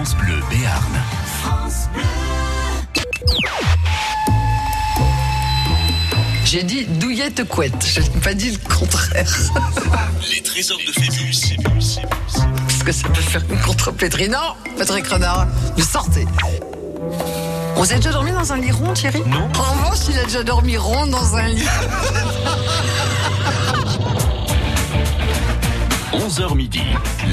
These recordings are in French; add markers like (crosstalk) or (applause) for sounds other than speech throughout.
France Bleu Béarn. J'ai dit douillette couette. Je n'ai pas dit le contraire. (laughs) Les trésors de Phébus. Parce que ça peut faire une contrepétrie? Non, Patrick Renard, vous sortez. Vous avez déjà dormi dans un lit rond, Thierry? Non. En revanche, il a déjà dormi rond dans un lit. (laughs) 11h midi.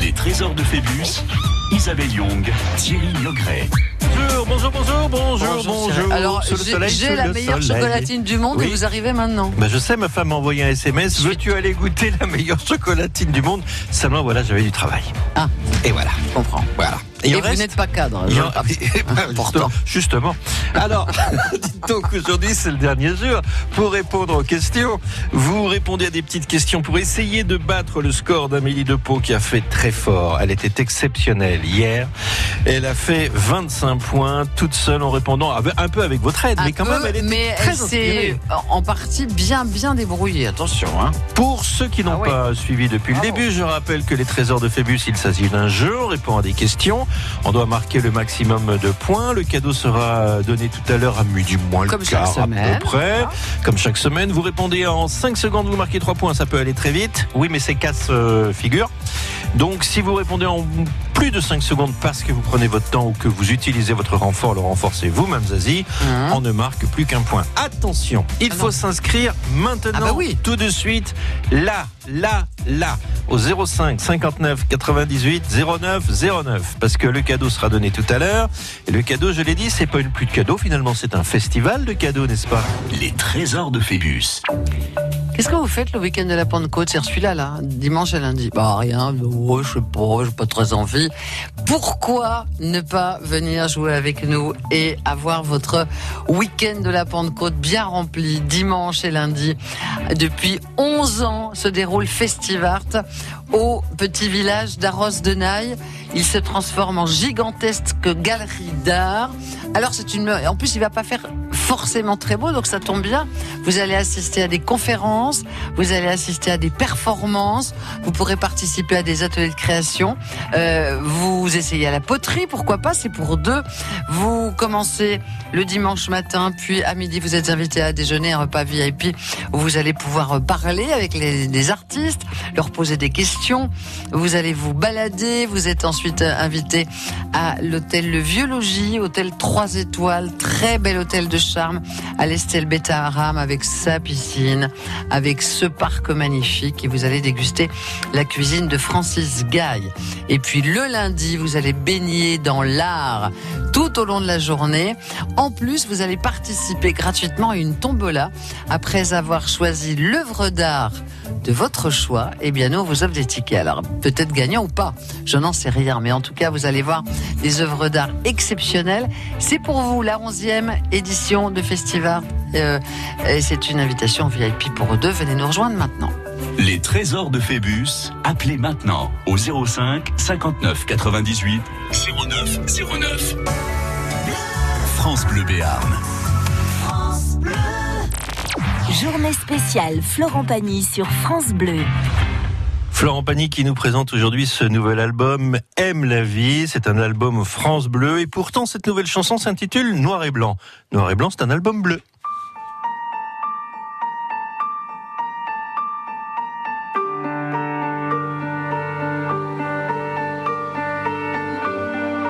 Les trésors de Phébus. Isabelle Young, Thierry Niogret. Bonjour, bonjour, bonjour, bonjour, bonjour. Alors, j'ai la le meilleure soleil. chocolatine du monde et vous arrivez maintenant. Bah, je sais, ma femme m'a envoyé un SMS. Veux-tu aller goûter la meilleure (laughs) chocolatine du monde? Seulement, voilà, j'avais du travail. Ah. Et voilà. Je comprends. Voilà. Et, il vous n'êtes pas cadre. Il je y en- (laughs) Important. Justement. Alors, (laughs) dites donc aujourd'hui, c'est le dernier jour pour répondre aux questions. Vous répondez à des petites questions pour essayer de battre le score d'Amélie Depot qui a fait très fort. Elle était exceptionnelle hier. Elle a fait 25 points toute seule en répondant un peu avec votre aide, Un mais quand peu, même, elle était mais très elle s'est en partie bien bien débrouillée. Attention. Hein. Pour ceux qui n'ont Ah ouais. pas suivi depuis le début, je rappelle que les trésors de Phébus, il s'agit d'un jeu, on répond à des questions, on doit marquer le maximum de points, le cadeau sera donné tout à l'heure à midi moins le Comme chaque quart à semaine. peu près, comme chaque semaine, vous répondez en 5 secondes, vous marquez 3 points, ça peut aller très vite, oui mais c'est casse euh, figure, donc si vous répondez en plus de 5 secondes parce que vous prenez votre temps ou que vous utilisez votre renfort, le renfort c'est vous, Mme Zazie, Hein on ne marque plus qu'un point. Attention, il Ah faut s'inscrire maintenant, Ah bah oui. tout de suite, là, là, là, au 05 59 98 09 09, parce que le cadeau sera donné tout à l'heure. Et le cadeau, je l'ai dit, c'est pas une pluie de cadeaux, finalement, c'est un festival de cadeaux, n'est-ce pas? Les trésors de Phébus. Qu'est-ce que vous faites le week-end de la Pentecôte? C'est celui-là, là, dimanche et lundi. Bah rien, je sais pas, j'ai pas très envie. Pourquoi ne pas venir jouer avec nous et avoir votre week-end de la Pentecôte bien rempli dimanche et lundi? Depuis 11 ans se déroule Festivart au petit village d'Arros de Naï. Il se transforme en gigantesque galerie d'art. Alors c'est une, en plus il va pas faire forcément très beau, donc ça tombe bien. Vous allez assister à des conférences, vous allez assister à des performances, vous pourrez participer à des ateliers de création, euh, vous essayez à la poterie, pourquoi pas, c'est pour deux. Vous commencez le dimanche matin, puis à midi vous êtes invité à déjeuner, un repas VIP où vous allez pouvoir parler avec les, les artistes, leur poser des questions. Vous allez vous balader, vous êtes ensuite invité à l'hôtel Le Vieux Logis, hôtel 3 étoiles, très bel hôtel de charme à l'Estelle Beta avec sa piscine, avec ce parc magnifique et vous allez déguster la cuisine de Francis Gaille. Et puis le lundi, vous allez baigner dans l'art tout au long de la journée. En plus, vous allez participer gratuitement à une tombola après avoir choisi l'œuvre d'art de votre choix. Eh bien, nous, on vous offre des tickets. Alors, peut-être gagnant ou pas, je n'en sais rien. Mais en tout cas, vous allez voir des œuvres d'art exceptionnelles. C'est pour vous la 11e édition de Festival. Euh, et c'est une invitation VIP pour deux. Venez nous rejoindre maintenant. Les trésors de Phébus. Appelez maintenant au 05 59 98 09 09. France Bleu Béarn. Journée spéciale Florent Pagny sur France Bleu. Florent Pagny qui nous présente aujourd'hui ce nouvel album Aime la vie. C'est un album France Bleu et pourtant cette nouvelle chanson s'intitule Noir et Blanc. Noir et Blanc, c'est un album bleu.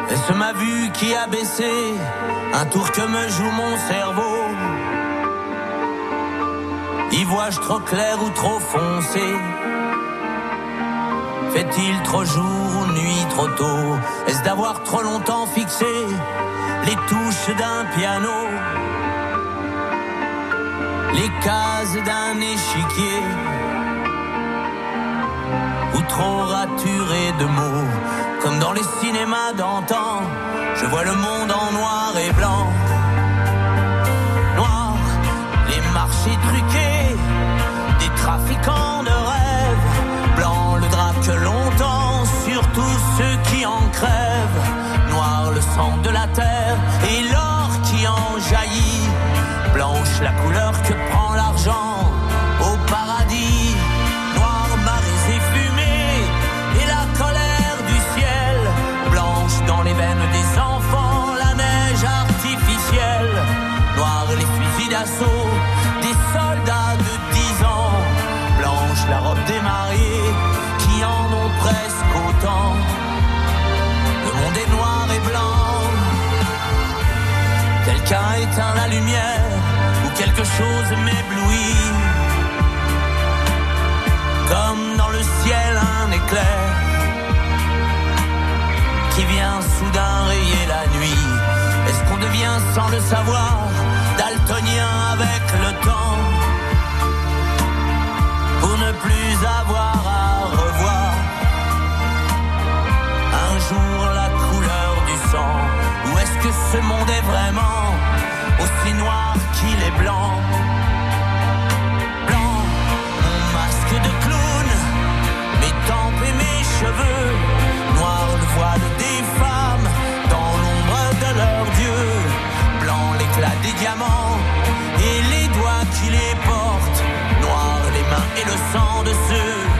Est-ce ma vue qui a baissé? Un tour que me joue mon cerveau Y vois-je trop clair ou trop foncé? Fait-il trop jour ou nuit trop tôt? Est-ce d'avoir trop longtemps fixé Les touches d'un piano? Les cases d'un échiquier? Ou trop raturé de mots? Comme dans les cinémas d'antan, je vois le monde en noir et blanc. de la terre et l'or qui en jaillit, blanche la couleur que prend l'argent au paradis, noir marées et fumée et la colère du ciel, blanche dans les veines des enfants la neige artificielle, noir les fusils d'assaut des soldats de 10 ans, blanche la robe des mariés qui en ont presque autant. Le monde est noir. Quelqu'un éteint la lumière ou quelque chose m'éblouit. Comme dans le ciel un éclair qui vient soudain rayer la nuit. Est-ce qu'on devient sans le savoir daltonien avec le temps pour ne plus avoir est-ce que ce monde est vraiment aussi noir qu'il est blanc. Blanc, mon masque de clown, mes tempes et mes cheveux, noir le voile des femmes dans l'ombre de leur dieu, blanc l'éclat des diamants et les doigts qui les portent, noir les mains et le sang de ceux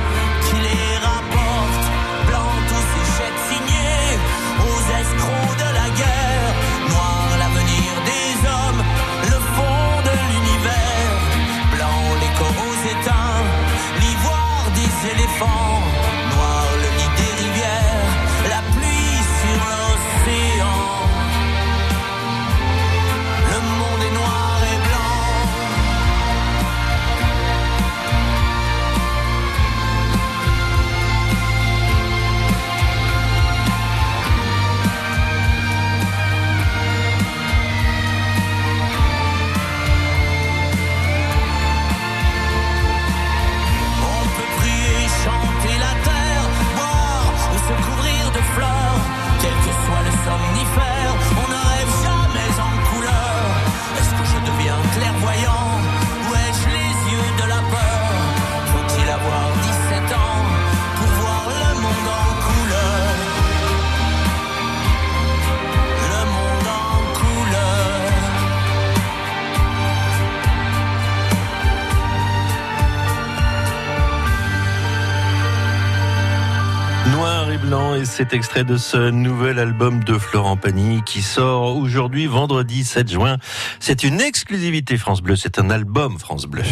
cet extrait de ce nouvel album de Florent Pagny qui sort aujourd'hui vendredi 7 juin. C'est une exclusivité France Bleu, c'est un album France Bleu.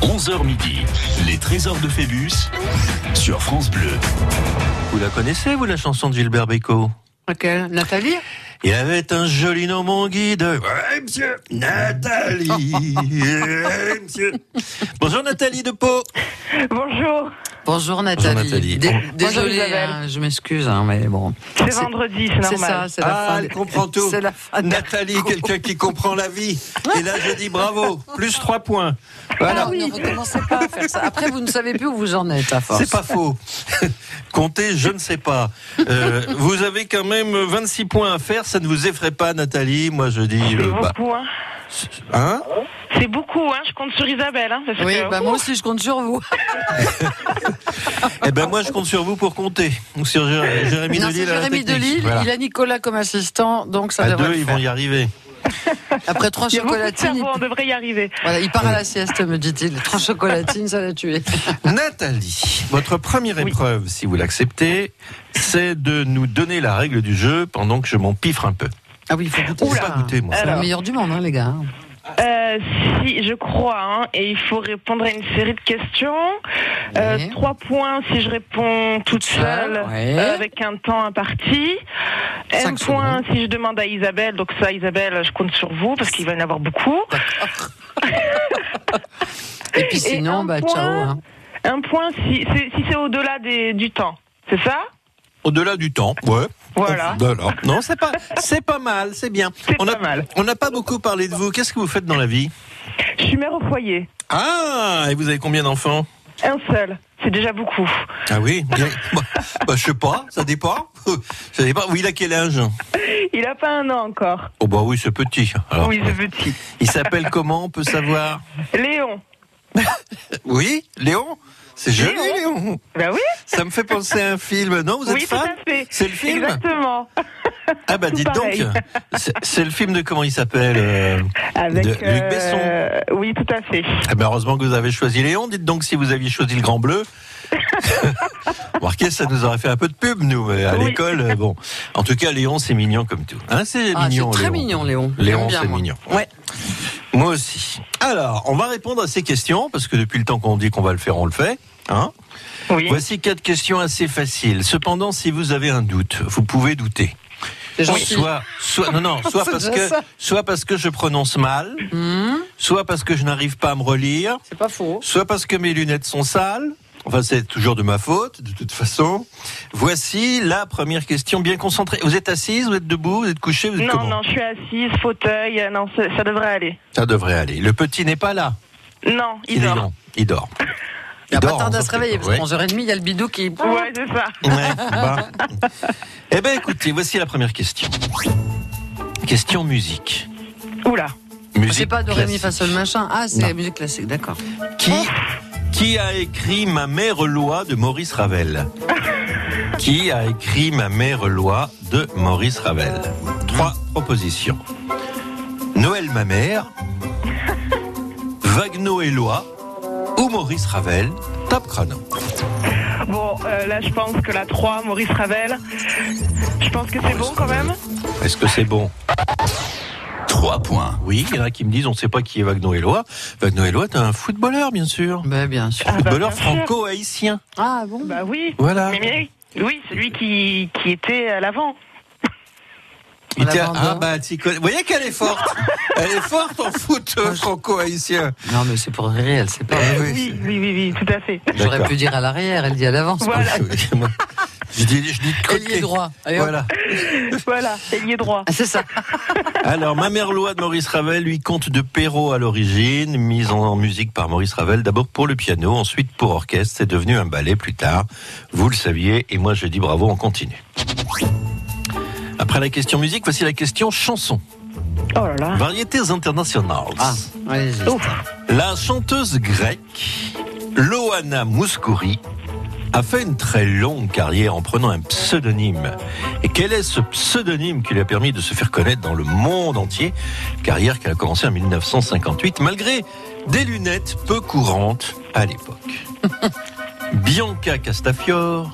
11h midi, les trésors de Phébus sur France Bleu. Vous la connaissez vous la chanson de Gilbert Bécaud? Laquelle? Nathalie? Il avait un joli nom mon guide. Ouais, monsieur Nathalie. (laughs) Ouais, monsieur. Bonjour Nathalie de Pau. Bonjour, Bonjour Nathalie. Nathalie. Dé- Bonjour, Désolée, hein, je m'excuse, hein, mais bon. c'est vendredi, c'est C'est ça, normal. c'est la Ah, fin. elle comprend tout. C'est la fin. de- Nathalie, quelqu'un qui comprend la vie. Et là, je dis bravo. Plus trois points. Voilà, ne recommencez pas à faire ça. Après, vous ne savez plus où vous en êtes, à force. C'est pas faux. (laughs) Comptez, je ne sais pas. Euh, vous avez quand même 26 points à faire. Ça ne vous effraie pas, Nathalie Moi, je dis. C'est euh, bah, beaucoup, hein? C'est beaucoup, hein. Je compte sur Isabelle, hein. parce Oui, que- bah moi aussi, je compte sur vous. Eh ben, moi, je compte sur vous pour compter. Ou sur Jé- Jérémy Non, Delille. Jérémy. Delille, Voilà. il a Nicolas comme assistant, donc ça À devrait deux, ils faire. vont y arriver. Après trois Il y a beaucoup de chocolatines, cerveau, on devrait y arriver. Voilà, il part à la sieste, me dit-il. Trois chocolatines, ça l'a tué. (laughs) Nathalie, votre première épreuve, si vous l'acceptez, c'est de nous donner la règle du jeu pendant que je m'en piffre un peu. Ah oui, il faut goûter ça. pas goûter, moi. C'est le meilleur du monde, hein, les gars. Euh, si, je crois, hein, et il faut répondre à une série de questions. Euh, Ouais. trois points si je réponds toute seule, ouais. euh, avec un temps imparti. Un point secondes. si je demande à Isabelle. Donc ça, Isabelle, je compte sur vous parce qu'il va y en avoir beaucoup. Et puis (laughs) Et sinon, un bah, point. ciao. hein. Un point si c'est si c'est au-delà du temps. C'est ça? Au-delà du temps, ouais. Voilà. Voilà. Non, c'est pas, c'est pas mal, c'est bien. C'est on a, pas mal. On n'a pas beaucoup parlé de vous. Qu'est-ce que vous faites dans la vie? Je suis mère au foyer. Ah, et vous avez combien d'enfants? Un seul. C'est déjà beaucoup. Ah oui. Bien. (laughs) bah, bah, je sais pas, ça dépend. (laughs) Ça dépend. Oui, il a quel âge? Il a pas un an encore. Oh bah oui, c'est petit. Alors, Oui, c'est petit. Il s'appelle comment? On peut savoir? Léon. (laughs) Oui, Léon? C'est joli, Léon. Ben oui. Ça me fait penser à un film. Non, vous êtes oui, tout fan à fait. C'est le film Exactement. Ah bah tout dites pareil. donc. C'est- le film de comment il s'appelle euh, Avec de Luc Besson. euh, Oui, tout à fait. Ah ben heureusement que vous avez choisi Léon. Dites donc si vous aviez choisi le Grand Bleu. (laughs) Remarquez, ça nous aurait fait un peu de pub, nous, mais à Oui. l'école. euh, Bon, en tout cas, Léon, c'est mignon comme tout. Hein, c'est Ah, mignon. c'est très Léon. mignon, Léon. Léon, c'est mignon. Ouais. Moi aussi. Alors, on va répondre à ces questions parce que depuis le temps qu'on dit qu'on va le faire, on le fait. Hein Oui. Voici quatre questions assez faciles. Cependant, si vous avez un doute, vous pouvez douter. Soit, soit, non, non, (laughs) soit parce que, ça. soit parce que je prononce mal, Hmm, soit parce que je n'arrive pas à me relire, c'est pas faux. soit parce que mes lunettes sont sales. Enfin, c'est toujours de ma faute, de toute façon. Voici la première question bien concentrée. Vous êtes assise, vous êtes debout, vous êtes couché, vous êtes Non, comment non, je suis assise, fauteuil. euh, Non, ça, devrait aller. Ça devrait aller. Le petit n'est pas là. Non, il, dort. Il dort. (laughs) Il a pas tardé à se réveiller, parce pas. qu'à 11h30, il y a le bidou qui. Ouais, c'est ça. Ouais, (laughs) bah. Eh ben, écoutez, voici la première question. Question musique. Oula. Musique C'est pas de Rémi. Fassol machin. Ah, c'est Non. la musique classique, d'accord. Qui, qui a écrit Ma mère loi de Maurice Ravel (laughs) Qui a écrit Ma mère loi de Maurice Ravel Trois propositions. Noël ma mère, (laughs) Wagner et loi ou Maurice Ravel. Top chrono. Bon, euh, là, je pense que la 3, Maurice Ravel. Je pense que c'est bon quand même. Est-ce que c'est bon? 3 points. Oui, il y en a qui me disent on ne sait pas qui est Wagner Eloi. Wagner Eloi est un footballeur, bien sûr. Ben, bien sûr. Ah, bah, footballeur franco-haïtien. Ah bon Bah oui. Voilà. Mais, mais oui, celui qui, qui était à l'avant. Il était- Lavanda. ah bah, tu connais- Vous voyez qu'elle est forte. (laughs) Elle est forte en foot euh, franco-haïtien. Non, mais c'est pour rire, elle sait pas. Eh oui, Oui, oui, oui, oui, tout à fait. J'aurais pu dire à l'arrière, elle dit à l'avance. Voilà. (laughs) Je dis, je dis est droit. Allez. Voilà. (laughs) Voilà, ailier droit. Ah, c'est ça. Alors, Ma mère loi de Maurice Ravel, lui, conte de Perrault à l'origine, mise en musique par Maurice Ravel, d'abord pour le piano, ensuite pour orchestre, c'est devenu un ballet plus tard. Vous le saviez, et moi je dis bravo, on continue. Après la question musique, voici la question chanson. Oh là là. Variétés internationales. Ah, allez-y. La chanteuse grecque Loana Mouskouri a fait une très longue carrière en prenant un pseudonyme. Et quel est ce pseudonyme qui lui a permis de se faire connaître dans le monde entier? Carrière qu'elle a commencé en 1958, malgré des lunettes peu courantes à l'époque. (laughs) Bianca Castafiore,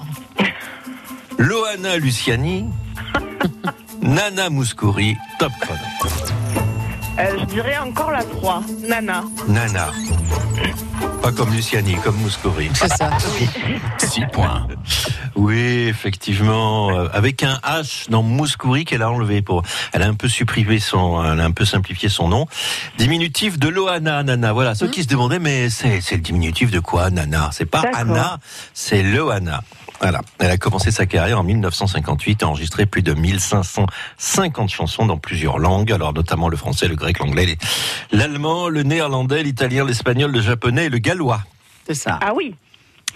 Loana Luciani, Nana Mouskouri, top chrono. Euh, je dirais encore la 3, Nana. Nana. Pas comme Luciani, comme Mouskouri. C'est ça. (laughs) 6 points. Oui, effectivement, euh, avec un H dans Mouskouri qu'elle a enlevé pour. Elle a un peu supprimé son, elle a un peu simplifié son nom. Diminutif de Loana, Nana. Voilà, ceux qui se demandaient, mais c'est c'est le diminutif de quoi, Nana? C'est pas. Anna, c'est Loana. Voilà. Elle a commencé sa carrière en 1958, a enregistré plus de 1550 chansons dans plusieurs langues, alors notamment le français, le grec, l'anglais, l'allemand, le néerlandais, l'italien, l'espagnol, le japonais et le gallois. C'est ça. Ah oui.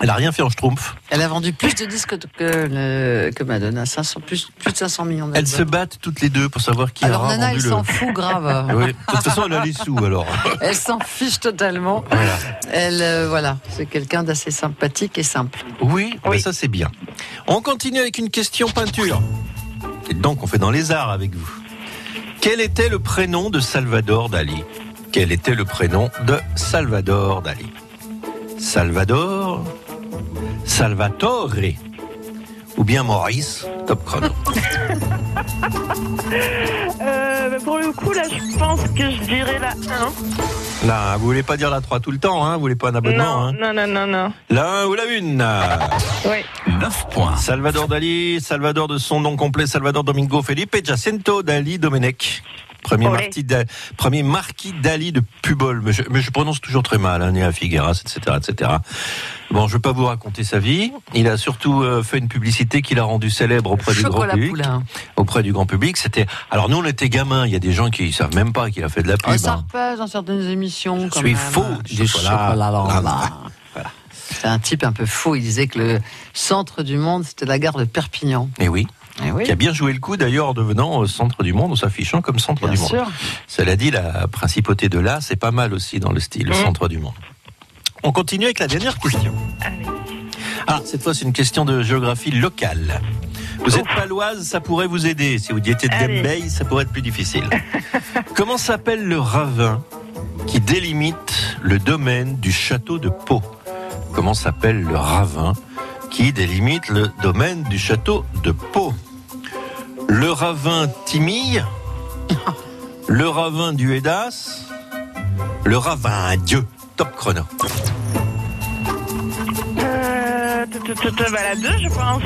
Elle a rien fait en schtroumpf. Elle a vendu plus de disques que, le- que Madonna. 500, plus, plus de 500 millions d'albums. Elles se battent toutes les deux pour savoir qui Alors aura Nana, vendu elle le. s'en fout grave. (laughs) Oui. De toute façon, elle a les sous alors. Elle s'en fiche totalement. Voilà. Elle, euh, voilà, c'est quelqu'un d'assez sympathique et simple. Oui, Oui. ça c'est bien. On continue avec une question peinture. Et donc on fait dans les arts avec vous. Quel était le prénom de Salvador Dali? Quel était le prénom de Salvador Dali? Salvador Salvatore ou bien Maurice Top chrono. (laughs) Euh, pour le coup, là, je pense que je dirais la 1. Là, vous voulez pas dire la 3 tout le temps, hein Vous voulez pas un abonnement, Non, hein non, non, non, non. La 1 ou la 1 Oui. 9 points. Salvador Dali, Salvador de son nom complet, Salvador Domingo Felipe Jacinto Dali Domenech. Premier, marquis da- premier marquis Dali de Pubol, mais je, mais je prononce toujours très mal, hein, né à Figueras, etc., etc. Bon, je vais pas vous raconter sa vie. Il a surtout euh, fait une publicité qu'il a rendue célèbre auprès du grand public. poulain. Auprès du grand public, c'était. Alors nous, on était gamins. Il y a des gens qui savent même pas qu'il a fait de la pub. Ça hein. repèse dans certaines émissions. Je quand suis même. faux Du chocolat. lambda. Voilà. C'est un type un peu faux. Il disait que le centre du monde, c'était la gare de Perpignan. Et oui, Eh oui, qui a bien joué le coup d'ailleurs en devenant euh, centre du monde, en s'affichant comme centre bien du monde. sûr. Cela dit, la principauté de là, c'est pas mal aussi dans le style, le Mhm. centre du monde. On continue avec la dernière question. Allez. Ah, cette fois, c'est une question de géographie locale. Vous êtes paloise, ça pourrait vous aider. Si vous étiez de. Gambay, ça pourrait être plus difficile. (laughs) Comment s'appelle le ravin qui délimite le domaine du château de Pau? Comment s'appelle le ravin qui délimite le domaine du château de Pau? Le ravin Timille Le ravin du Hédas Le ravin Dieu Top chrono. Euh, tout, tout, t- t- t- bah, la 2, je pense.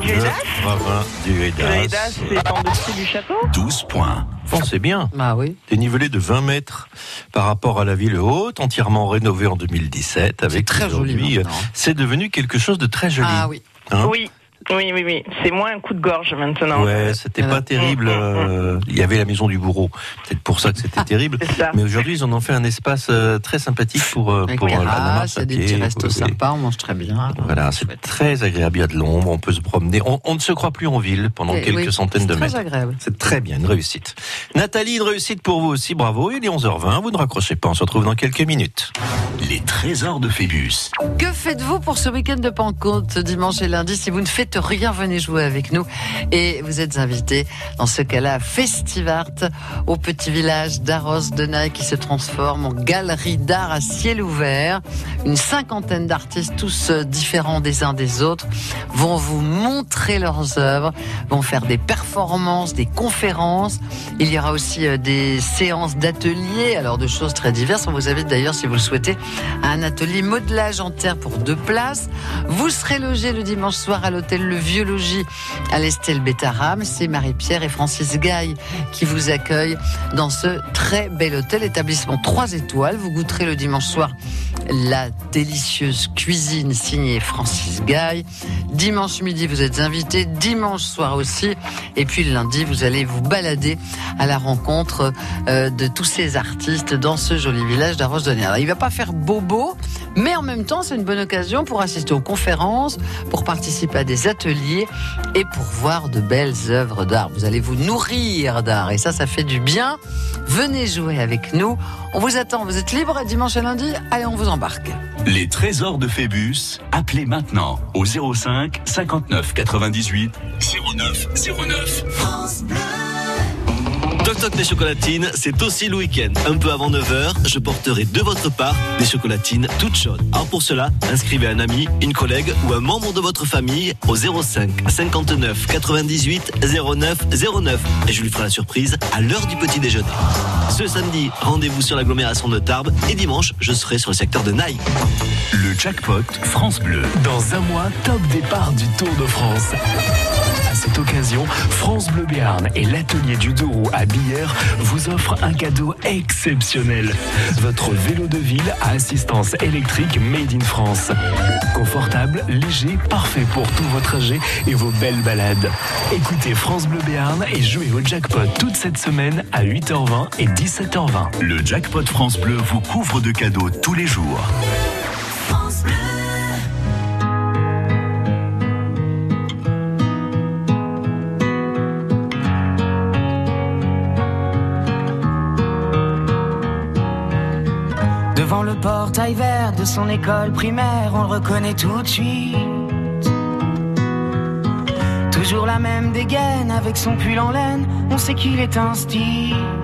Du Le Hédas. ravin du Le Hédas. Hédas, c'est en dessous du château. 12 points. Bon, c'est bien. Bah oui. Dénivelé de 20 mètres par rapport à la ville haute, entièrement rénové en 2017. Avec très joli aujourd'hui, maintenant. euh, C'est devenu quelque chose de très joli. Ah oui. Hein Oui. Oui, oui, oui. C'est moins un coup de gorge maintenant. Ouais, c'était pas terrible. euh, Il y avait la maison du bourreau. C'est pour ça que c'était terrible. C'est ça. Mais aujourd'hui, ils en ont fait un espace euh, très sympathique pour, euh, pour la marche à des pied. petits restos sympas, on mange très bien. Voilà, c'est très agréable. Il y a de l'ombre, on peut se promener. On, on ne se croit plus en ville pendant Et quelques oui, centaines c'est de très mètres. agréable. C'est très bien, une réussite. Nathalie, une réussite pour vous aussi, bravo. Il est 11h20, vous ne raccrochez pas, on se retrouve dans quelques minutes. Les trésors de Phébus. Que faites-vous pour ce week-end de Pentecôte, dimanche et lundi Si vous ne faites rien, venez jouer avec nous. Et vous êtes invités, dans ce cas-là, à Festivart, au petit village d'Arros de Naï qui se transforme en galerie d'art à ciel ouvert. Une cinquantaine d'artistes, tous euh, différents des uns des autres, vont vous montrer leurs œuvres, vont faire des performances, des conférences. Il y aura aussi euh, des séances d'ateliers, alors de choses très diverses. On vous invite d'ailleurs, si vous le souhaitez, à un atelier modelage en terre pour deux places. Vous serez logé le dimanche soir à l'hôtel Le Vieux Logis à l'Estelle Bétaram. C'est Marie-Pierre et Francis Gaille qui vous accueillent dans ce très bel hôtel, établissement 3 étoiles. Vous goûterez le dimanche soir la délicieuse cuisine signée Francis Gaille. Dimanche midi, vous êtes invité. Dimanche soir aussi. Et puis lundi, vous allez vous balader à la rencontre euh, de tous ces artistes dans ce joli village d'Arros de Nair. Alors, Il va pas faire bobo, mais en même temps, c'est une bonne occasion pour assister aux conférences, pour participer à des ateliers et pour voir de belles œuvres d'art. Vous allez vous nourrir d'art et ça, ça fait du bien. Venez jouer avec nous. On vous attend. Vous êtes libre dimanche et lundi Allez, on vous embarque. Les trésors de Phébus. Appelez maintenant au 05 59 98 09 09. Toc Toc des chocolatines, c'est aussi le week-end. Un peu avant 9h, je porterai de votre part des chocolatines toutes chaudes. Alors pour cela, inscrivez un ami, une collègue ou un membre de votre famille au 05 59 98 09 09 et je lui ferai la surprise à l'heure du petit déjeuner. Ce samedi, rendez-vous sur l'agglomération de Tarbes et dimanche, je serai sur le secteur de Naï. Le jackpot France Bleu. Dans un mois, top départ du Tour de France. À cette occasion, France Bleu Béarn et l'atelier du Douro à Billère vous offrent un cadeau exceptionnel. Votre vélo de ville à assistance électrique made in France. Confortable, léger, parfait pour tous vos trajets et vos belles balades. Écoutez France Bleu Béarn et jouez au jackpot toute cette semaine à 8h20 et 17h20. Le jackpot France Bleu vous couvre de cadeaux tous les jours. Devant le portail vert de son école primaire, on le reconnaît tout de suite. Toujours la même dégaine avec son pull en laine, on sait qu'il est un style.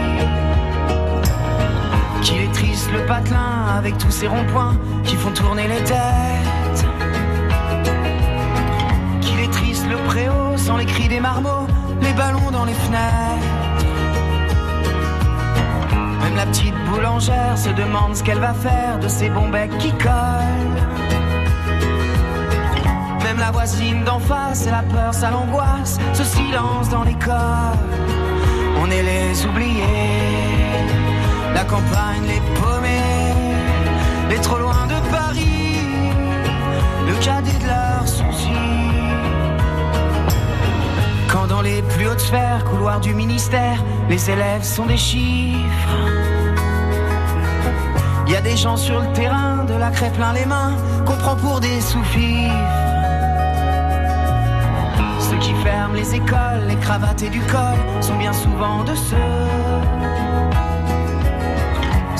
Qu'il est triste le patelin avec tous ces ronds-points qui font tourner les têtes. Qu'il est triste le préau sans les cris des marmots, les ballons dans les fenêtres. Même la petite boulangère se demande ce qu'elle va faire de ces bons becs qui collent. Même la voisine d'en face, elle a peur, ça l'angoisse, ce silence dans l'école. On est les oubliés, la campagne, les paumés, les trop loin de Paris, le cadet de leurs soucis. Quand dans les plus hautes sphères, couloirs du ministère, les élèves sont des chiffres. Il y a des gens sur le terrain, de la crêpe plein les mains, qu'on prend pour des sous-fifres qui ferment les écoles, les cravates et du col sont bien souvent de ceux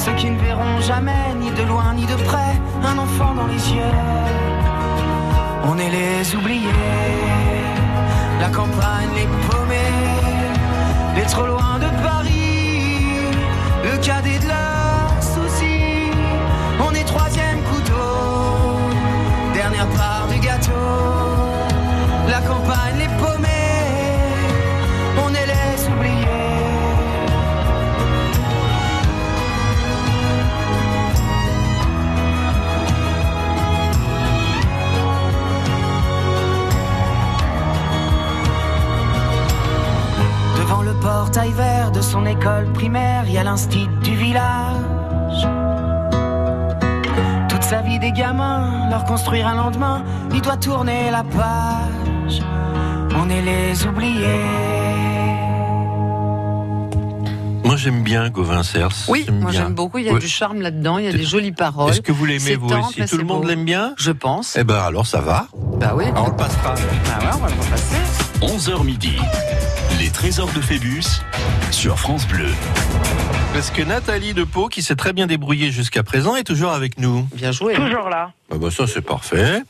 ceux qui ne verront jamais, ni de loin ni de près, un enfant dans les yeux. On est les oubliés, la campagne, les paumés, les trop loin de Paris, le cadet de leurs le portail vert de son école primaire, il y a l'instit du village. Toute sa vie des gamins, leur construire un lendemain, il doit tourner la page. On est les oubliés. Moi j'aime bien Gauvin Cers. Oui, moi j'aime beaucoup. Il y a du charme là-dedans. Il y a des jolies paroles. Est-ce que vous l'aimez vous aussi? Tout le monde l'aime bien? Je pense. Eh ben alors ça va. Bah oui. Ah, on le passera. Ah ouais, on va le repasser. 11h midi. Les trésors de Phébus sur France Bleu. Parce que Nathalie de Pau, qui s'est très bien débrouillée jusqu'à présent, est toujours avec nous. Bien joué. Toujours là. Ah bah ça c'est parfait.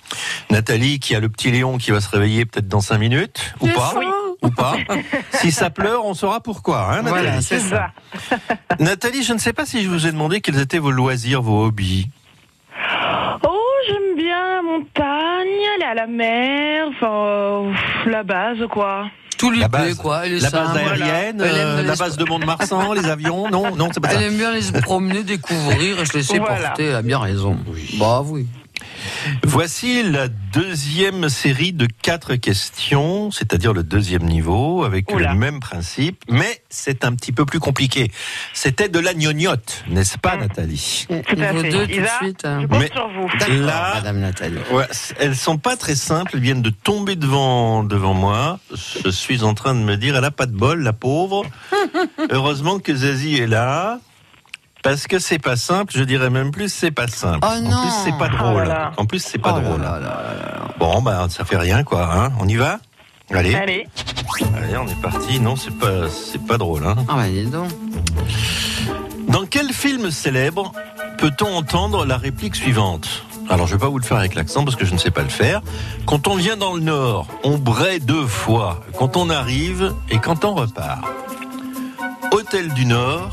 Nathalie qui a le petit Léon qui va se réveiller peut-être dans 5 minutes ou pas ou pas. (laughs) Si ça pleure, on saura pourquoi. Hein, Nathalie Voilà, c'est C'est ça. ça. (laughs) Nathalie, je ne sais pas si je vous ai demandé quels étaient vos loisirs, vos hobbies. Oh, j'aime bien la montagne, aller à la mer, enfin, euh, la base, quoi. Tout lui La plaît, base. quoi. Elle est La simple. base aérienne, euh, la l'es- base de Mont-de-Marsan, les avions, non, non, c'est pas ça. Elle aime bien aller se promener, découvrir et se laisser Voilà. porter. Elle a bien raison. Bah oui. Voici la deuxième série de quatre questions, c'est-à-dire le deuxième niveau, avec Oula. le même principe, mais c'est un petit peu plus compliqué. C'était de la gnognotte, n'est-ce pas, Nathalie? Tout à Niveau fait. 2 tout de Isa, suite. Je compte Mais- sur vous. Là, Madame Nathalie. ouais, c- elles sont pas très simples, elles viennent de tomber devant, devant moi. Je suis en train de me dire, elle a pas de bol, la pauvre. (laughs) Heureusement que Zazie est là. Parce que c'est pas simple, je dirais même plus, c'est pas simple. Oh en non. plus, c'est pas Oh drôle. là là. En plus, c'est pas Oh drôle. là là là. Bon, bah, ça fait rien, quoi. Hein. On y va? Allez. Allez. Allez, on est parti. Non, c'est pas, c'est pas drôle. Hein. Ah bah dis donc. Dans quel film célèbre peut-on entendre la réplique suivante? Alors, je vais pas vous le faire avec l'accent parce que je ne sais pas le faire. Quand on vient dans le Nord, on braie deux fois. Quand on arrive et quand on repart. Hôtel du Nord,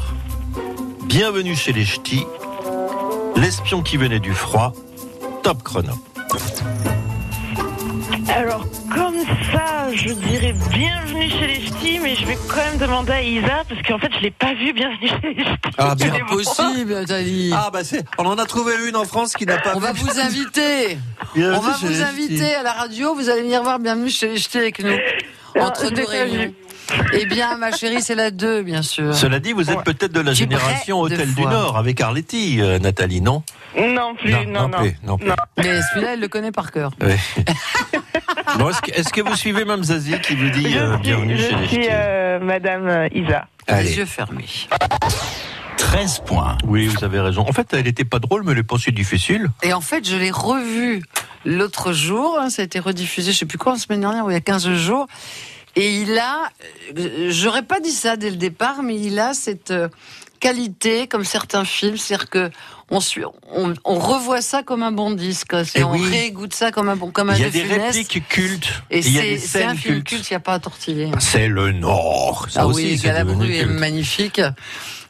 bienvenue chez les Ch'tis, l'espion qui venait du froid, top chrono. Alors, comme ça, je dirais bienvenue chez les ch'tis, mais je vais quand même demander à Isa, parce qu'en fait, je l'ai pas vu bienvenue chez les ch'tis. Ah, bien. Possible, Nathalie. Ah, bah c'est, on en a trouvé une en France qui n'a pas On va vu. vous inviter. Bienvenue On va vous inviter à la radio. Vous allez venir voir Bienvenue chez les Ch'tis avec nous. Entre deux réunions. Eh bien, ma chérie, c'est la 2, bien sûr. Cela dit, vous êtes Ouais. peut-être de la Tu génération Hôtel du. Nord avec Arletty, euh, Nathalie, non? Non plus, non, non. plus, non plus. Mais celui-là, elle le connaît par cœur. (laughs) Bon, est-ce, que, est-ce que vous suivez Mme Zazie qui vous dit euh, suis, bienvenue je chez les suis, euh, Madame Isa. Allez. Les yeux fermés. 13 points. Oui, vous avez raison. En fait, elle n'était pas drôle, mais elle est pas si difficile. Et en fait, je l'ai revu l'autre jour. hein, ça a été rediffusé, je sais plus quoi, la semaine dernière ou il y a 15 jours. Et il a, euh, j'aurais pas dit ça dès le départ, mais il a cette euh, qualité, comme certains films, c'est-à-dire que on, suit, on, on revoit ça comme un bon disque, c'est- Eh on oui. réécoute ça comme un bon, comme un Il y a De des répliques cultes. Et des c'est un film culte, il n'y a pas à tortiller. C'est le Nord. Ça ah aussi, oui, Galabru est magnifique.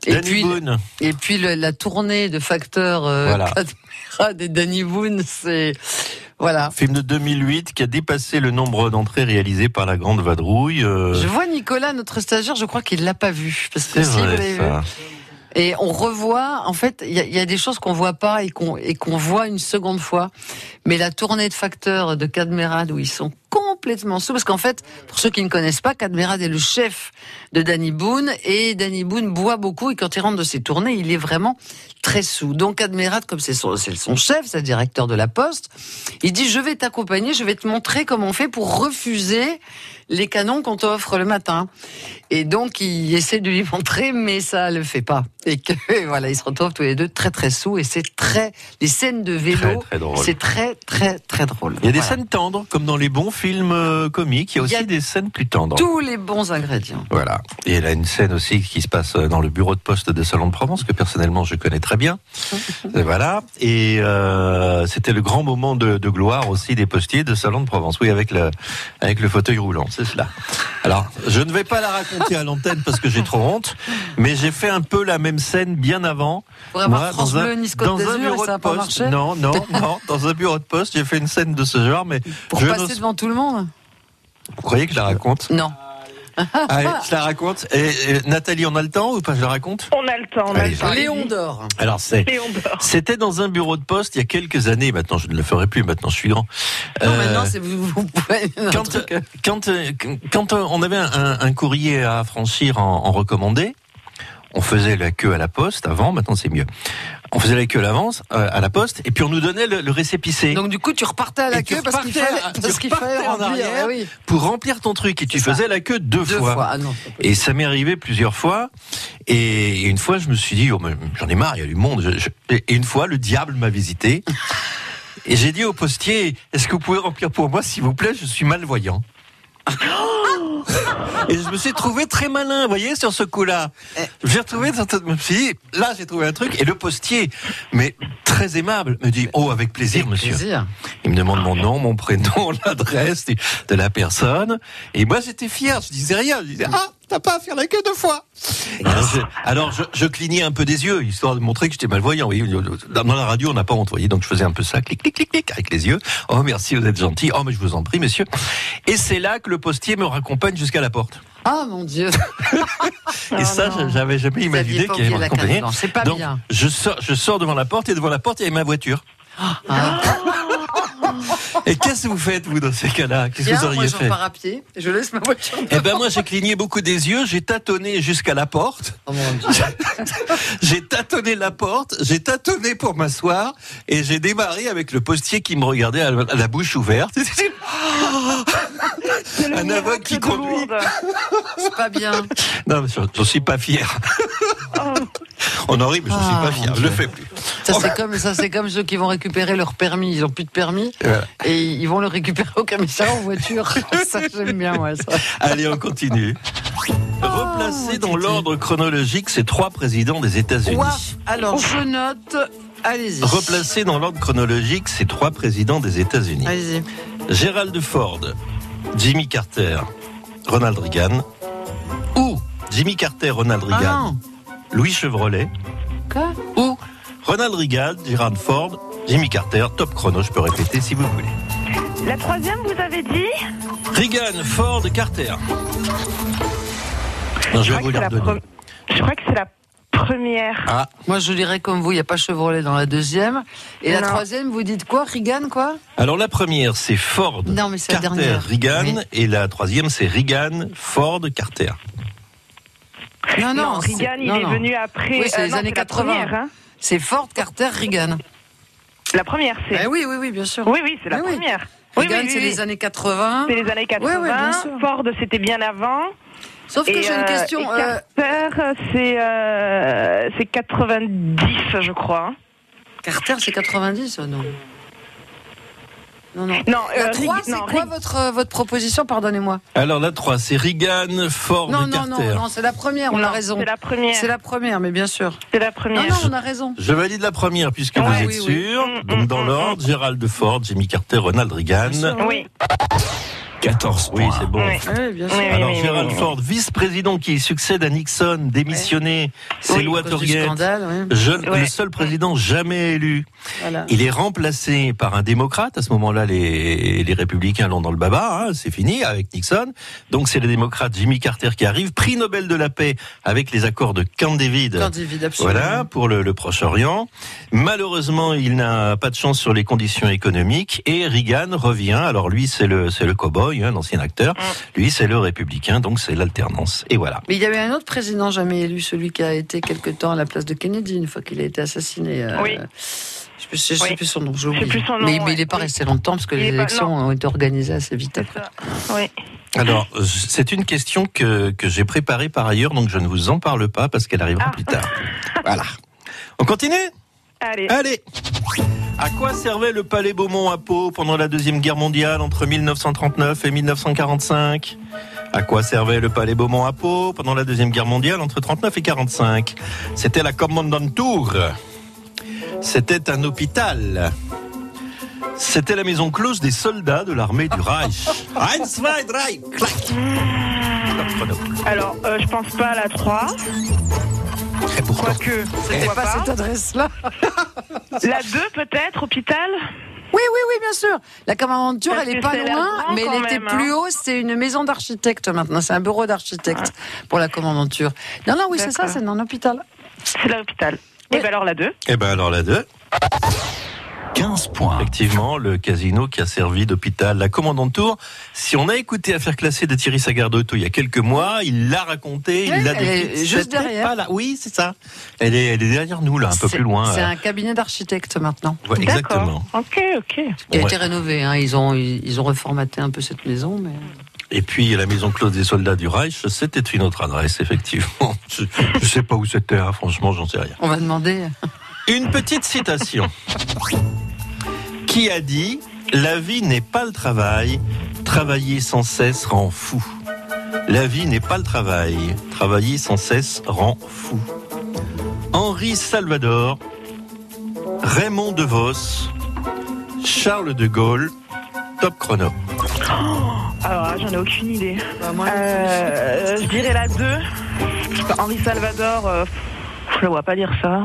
Et Danny puis, Boone. et puis le- la tournée de facteurs euh, Voilà. Et Danny Boone, c'est voilà. Film de 2008 qui a dépassé le nombre d'entrées réalisées par la Grande Vadrouille. euh, Je vois Nicolas, notre stagiaire, je crois qu'il l'a pas vu. Parce que c'est si, vous vrai, vu. Et on revoit, en fait, il y, a- il y a des choses qu'on voit pas et qu'on et qu'on voit une seconde fois. Mais la tournée de facteurs de Cadmerade où ils sont complètement sous, parce qu'en fait, pour ceux qui ne connaissent pas, Cadmerade est le chef de Danny Boone et Danny Boone boit beaucoup et quand il rentre de ses tournées, il est vraiment très sous. Donc Cadmerade, comme c'est son, chef, c'est le directeur de la Poste, il dit je vais t'accompagner, je vais te montrer comment on fait pour refuser les canons qu'on t'offre le matin. Et donc, il essaie de lui montrer, mais ça le fait pas. Et que, (laughs) et voilà, ils se retrouvent tous les deux très très sous. Et c'est très, les scènes de vélo, c'est très très très drôle. Il y a des scènes tendres, comme dans les bons films euh, comiques. Il y a y aussi a des scènes plus tendres. Tous les bons ingrédients. Voilà. Et elle a une scène aussi qui se passe dans le bureau de poste de Salon de Provence, que personnellement je connais très bien. (laughs) Et voilà. Et euh, c'était le grand moment de, de gloire aussi des postiers de Salon de Provence. Oui, avec le, avec le fauteuil roulant, c'est cela. Alors, je ne vais pas la raconter à l'antenne parce que j'ai trop honte, mais j'ai fait un peu la même scène bien avant. Pour avoir Moi, France dans un- Nice dans un d'Azur, et bureau ça de pas poste. Non, non, (laughs) non. Dans un bureau de poste, j'ai fait une scène de ce genre, mais Pour je passer devant tout le monde Vous croyez que je la raconte Non. Allez, je la raconte. Et, et, Nathalie, on a le temps ou pas Je la raconte On a le temps, on a Allez, le temps. Léon d'or. Alors c'est. C'était dans un bureau de poste il y a quelques années. Maintenant, je ne le ferai plus. Maintenant, je suis grand. Non, Euh, maintenant, c'est vous, vous pouvez. (laughs) quand, truc, quand, quand on avait un, un courrier à franchir en, en recommandé, on faisait la queue à la poste avant. Maintenant, c'est mieux. On faisait la queue à l'avance euh, à la poste, et puis on nous donnait le, le récépissé Donc du coup, tu repartais à la Et queue parce qu'il fallait, parce qu'il en arrière. oui. pour remplir ton truc. Et tu faisais la queue deux, Deux fois. Ah non. Et ça m'est arrivé plusieurs fois. Et une fois, je me suis dit, oh, j'en ai marre, il y a du monde. Je- je- Et une fois, le diable m'a visité. (laughs) Et j'ai dit au postier, est-ce que vous pouvez remplir pour moi, s'il vous plaît, je suis malvoyant. Et je me suis trouvé très malin, vous voyez, sur ce coup-là. J'ai retrouvé, suis dit, là, j'ai trouvé un truc. Et le postier, mais très aimable, me dit, oh, avec plaisir, monsieur. Plaisir. Il me demande mon nom, mon prénom, (laughs) l'adresse de la personne. Et moi, j'étais fier. Je disais rien. Je disais, ah, t'as pas à faire la queue deux fois. Alors, je, alors, je, je clignais un peu des yeux, histoire de montrer que j'étais malvoyant. Dans la radio, on n'a pas honte. Donc, je faisais un peu ça, clic, clic, clic, clic, avec les yeux. Oh, merci, vous êtes gentil. Oh, mais je vous en prie, monsieur. Et c'est là que le postier me raccompagne jusqu'à la porte. Ah mon Dieu. Et ça, non. j'avais jamais Vous imaginé qu'il raccompagner. carte blanche. C'est pas Donc, bien. je sors, je sors devant la porte et devant la porte, il y avait ma voiture. Ah. Et qu'est-ce que vous faites, vous, dans ces cas-là? Qu'est-ce que vous moi auriez je fait? repars à pied. Je laisse ma voiture. Eh ben moi j'ai cligné beaucoup des yeux, j'ai tâtonné jusqu'à la porte, Oh (laughs) j'ai tâtonné la porte, j'ai tâtonné pour m'asseoir et j'ai démarré avec le postier qui me regardait à la, bouche ouverte. Un aveugle qui conduit. C'est pas bien. Non, mais j'en suis pas fier. On en rit, mais j'en suis Ah, pas fier. mon Je le fais plus. Ça c'est comme ça comme ceux qui vont récupérer leur permis. Ils ont plus de permis voilà. et ils vont le récupérer au commissariat en voiture. (laughs) Ça j'aime bien moi ça. Allez, on continue. Replacer dans l'ordre chronologique ces trois présidents des États-Unis. Alors je note. Allez-y. Replacer dans l'ordre chronologique ces trois présidents des États-Unis. Allez-y. Gerald Ford, Jimmy Carter, Ronald Reagan, ou Jimmy Carter, Ronald Ah Reagan, non. Louis Chevrolet, Quoi? ou Ronald Reagan, Gerald Ford, Jimmy Carter, top chrono, je peux répéter si vous voulez. La troisième, vous avez dit Reagan, Ford, Carter. Non, je vais crois vous que c'est la redonner. pre- Je crois que c'est la première. Ah, Moi je dirais comme vous, il n'y a pas Chevrolet dans la deuxième. Et la troisième, vous dites quoi Reagan quoi? Alors la première c'est Ford, Non, mais c'est la Carter, dernière. Reagan, Oui. et la troisième c'est Reagan, Ford, Carter. Non, non, Reagan, il non, est non. venu après. Oui, c'est euh, les non, années la 80. première, hein. C'est Ford, Carter, Reagan. La première, c'est. Eh oui, oui, oui, bien sûr. Oui, oui, c'est la Oui, oui. première. Oui, Reagan, oui, oui, c'est les années 80. C'est les années 80. Ouais, ouais, bien sûr. Ford, c'était bien avant. Sauf que j'ai une euh, question. et euh, Carter, c'est euh, c'est 90, je crois. Carter, c'est 90, oh non? Non, non. Non, La euh, 3, Rig- c'est non, quoi votre, euh, votre proposition Pardonnez-moi. Alors la 3 c'est Reagan, Ford, Non, non, Carter. non, non, c'est la première, on a Non, raison. C'est la première. C'est la première, mais bien sûr. C'est la Non, première. non, on a raison. Je valide la première puisque Ouais, vous êtes oui, sûr. Mm, Donc mm, dans mm, l'ordre, Gérald Ford, Jimmy Carter, Ronald Reagan. Oui, 14 Oui, c'est bon. oui. Oui, bien sûr. Oui, oui, Alors oui, Gérald oui, oui. Ford, vice-président qui succède à Nixon, démissionné, c'est le seul président jamais élu. Voilà. Il est remplacé par un démocrate. À ce moment-là, les, les républicains l'ont dans le baba. hein, c'est fini avec Nixon. Donc c'est le démocrate Jimmy Carter qui arrive, prix Nobel de la paix avec les accords de Camp David. Absolument. Voilà, pour le, le Proche-Orient. Malheureusement, il n'a pas de chance sur les conditions économiques et Reagan revient. Alors lui, c'est le, c'est le cow-boy, un ancien acteur. Lui, c'est le républicain, donc c'est l'alternance. Et voilà. Mais il y avait un autre président jamais élu, celui qui a été quelque temps à la place de Kennedy, une fois qu'il a été assassiné. euh, Oui. Je sais, je sais Oui. plus son nom, Je sais oublié. plus son nom, mais, mais il n'est pas Oui. resté longtemps parce que Il les pas- élections ont été organisées assez vite après. Oui. (laughs) Alors, c'est une question que, que j'ai préparée par ailleurs, donc je ne vous en parle pas parce qu'elle arrivera Ah. plus tard. Voilà. On continue? Allez. Allez À quoi servait le palais Beaumont à Pau pendant la Deuxième Guerre mondiale entre 1939 et 1945 À quoi servait le palais Beaumont à Pau pendant la Deuxième Guerre mondiale entre 39 et 45 C'était la Kommandantur. C'était un hôpital. C'était la maison close des soldats de l'armée du Reich. (laughs) Eins, zwei, drei, clac. Top chrono. Alors, euh, je pense pas à la 3. Et pourtant, Quoique, C'était pourquoi pas cette adresse-là (laughs) La 2 peut-être, hôpital Oui, oui, oui, bien sûr. La commandanture, Parce elle est que pas loin, mais elle était même, hein. plus haut. C'est une maison d'architecte maintenant. C'est un bureau d'architecte pour la commandanture. Non, non, oui, c'est ça, c'est dans l'hôpital. C'est l'hôpital. Oui. Et ben alors la 2. eh ben alors la 2. 15 points. Effectivement, le casino qui a servi d'hôpital, la commandante tour. Si on a écouté Affaire classée de Thierry Sagardotto il y a quelques mois, il l'a raconté, il Oui, l'a elle est décrit. juste derrière. pas là. Oui, c'est ça. Elle est, elle est derrière nous, là, un peu plus loin. C'est euh. un cabinet d'architecte maintenant. Ouais, exactement. Ok, ok. Qui a Ouais. été rénové. hein. Ils, ont, ils, ont reformaté un peu cette maison. Mais... Et puis la maison close des soldats du Reich, c'était une autre adresse, effectivement. (laughs) Je, je sais pas où c'était, hein, franchement, j'en sais rien. On va demander. Une petite citation. (laughs) Qui a dit La vie n'est pas le travail, travailler sans cesse rend fou. La vie n'est pas le travail, travailler sans cesse rend fou. Henri Salvador, Raymond DeVos, Charles de Gaulle, top chrono. Alors là, j'en ai aucune idée. Bah, moi, Euh, je dirais la 2. Henri Salvador, euh, je ne vois pas dire ça.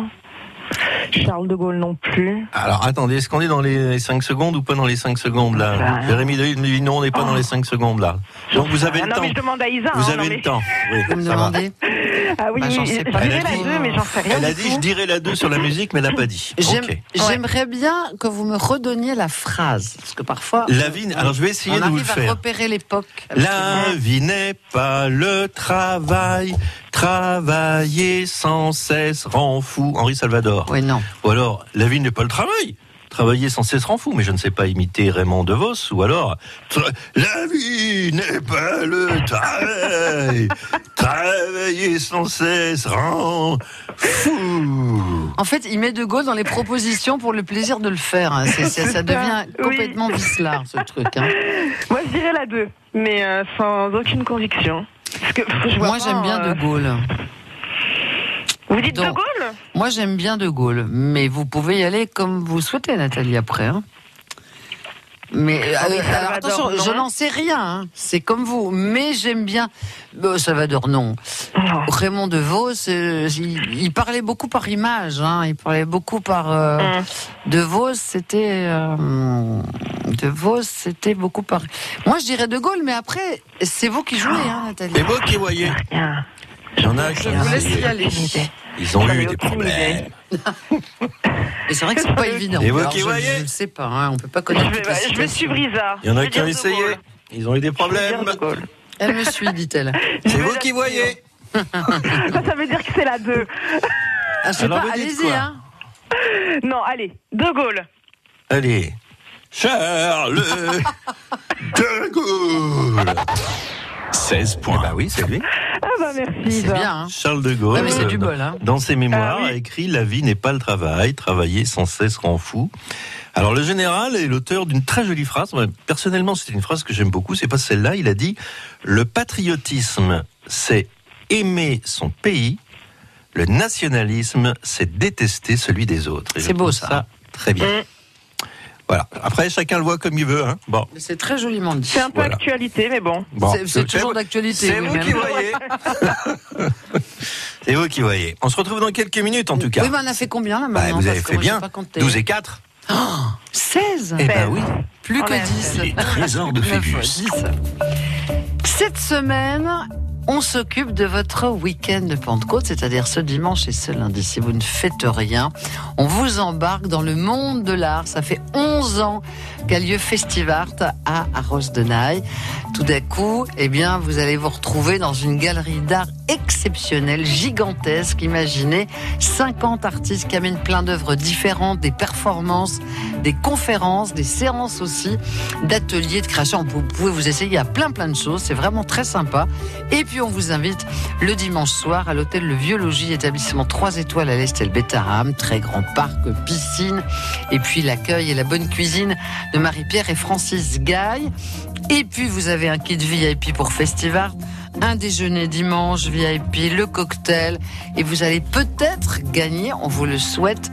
Charles de Gaulle non plus. Alors attendez, est-ce qu'on est dans les 5 secondes ou pas dans les 5 secondes là Bah, Jérémy me dit non, on n'est pas dans les 5 secondes là. Donc vous avez Ah le non, temps. mais je demande à Isa. Vous hein, non, avez mais- le temps. Oui, vous me demandez. Ah oui, Bah, j'en sais je pas dirais du la tout. 2, mais j'en sais rien. Elle a dit je dirais la 2 sur la musique, mais elle n'a pas dit. J'aimerais bien que vous me redonniez la phrase. Parce que parfois. La vie, alors je vais essayer on de vous le arrive à faire. repérer l'époque. La vie n'est pas le travail, travailler sans cesse rend fou. Henri Salvador. Oui, non. Ou alors, la vie n'est pas le travail. Travailler sans cesse rend fou, mais je ne sais pas imiter Raymond DeVos, ou alors, la vie n'est pas le travail, (laughs) travailler sans cesse rend fou. En fait, il met De Gaulle dans les propositions pour le plaisir de le faire. hein. Ça devient Oui. complètement vicelard, ce truc. hein. Moi, je dirais la 2, mais euh, sans aucune conviction. Parce que, je vois Moi, j'aime bien euh, De Gaulle. Vous dites Donc, De Gaulle Moi, j'aime bien De Gaulle. Mais vous pouvez y aller comme vous souhaitez, Nathalie, après. hein. Mais euh, Henri alors, attention, je n'en sais rien. hein. C'est comme vous. Mais j'aime bien. Euh, Salvador, non. Non. Raymond DeVos, euh, il, il parlait beaucoup par image. Hein. Il parlait beaucoup par. euh, Hum. De Vos, c'était. euh, de Vos, c'était beaucoup par. Moi, je dirais De Gaulle, mais après, c'est vous qui jouez, hein, Nathalie. Et vous qui voyez. Il y en a qui Je vous laisse y aller. Ils ont eu des problèmes. (laughs) Et c'est vrai que c'est pas évident. Et vous qui je, voyez je ne sais pas, hein, on peut pas Je connaître vais, je vais situations. suivre Isa. Il y en Je a qui ont essayé. Ils ont eu des Je problèmes. dire De Gaulle. Elle me suit, dit-elle. (laughs) Je C'est vous qui voyez. (laughs) Ça, ça veut dire que c'est la 2. Ah, je sais Alors, pas, allez-y, hein. Non, allez, De Gaulle. Allez. Charles de Gaulle. 16 points. Bah oui, c'est lui. Ah bah merci C'est bien, hein. Charles de Gaulle, Ouais, euh, du bol, hein. dans ses mémoires, Ah oui. a écrit La vie n'est pas le travail, travailler sans cesse rend fou. Alors, le général est l'auteur d'une très jolie phrase. Personnellement, c'est une phrase que j'aime beaucoup. C'est pas celle-là. Il a dit Le patriotisme, c'est aimer son pays. Le nationalisme, c'est détester celui des autres. Et je C'est beau, ça. Très bien. Mm. Voilà. Après, chacun le voit comme il veut. Hein. Bon. C'est très joliment dit. C'est un peu Voilà. actualité, mais bon. Bon. C'est- toujours d'actualité. C'est vous même. qui voyez. (laughs) c'est vous qui voyez. On se retrouve dans quelques minutes en tout cas. Oui, mais on a fait combien là Bah, maintenant vous avez fait bien. pas compté. 12 et 4. 16 Eh ben oui. Plus On que a- 10. Les trésors de 9 fois Phébus. 10. Cette semaine, on s'occupe de votre week-end de Pentecôte, c'est-à-dire ce dimanche et ce lundi. Si vous ne faites rien, on vous embarque dans le monde de l'art. Ça fait 11 ans qu'a lieu Festivart à Arros de Naï. Tout d'un coup, eh bien, vous allez vous retrouver dans une galerie d'art exceptionnelle, gigantesque. Imaginez 50 artistes qui amènent plein d'œuvres différentes, des performances, des conférences, des séances aussi, d'ateliers de création. Vous pouvez vous essayer à plein plein de choses. C'est vraiment très sympa. On vous invite le dimanche soir à l'hôtel Le Vieux Logis, établissement 3 étoiles à l'Est Betaram, très grand parc, piscine, et puis l'accueil et la bonne cuisine de Marie-Pierre et Francis Gaille. Et puis vous avez un kit VIP pour Festival. Un déjeuner dimanche VIP, le cocktail, et vous allez peut-être gagner, on vous le souhaite,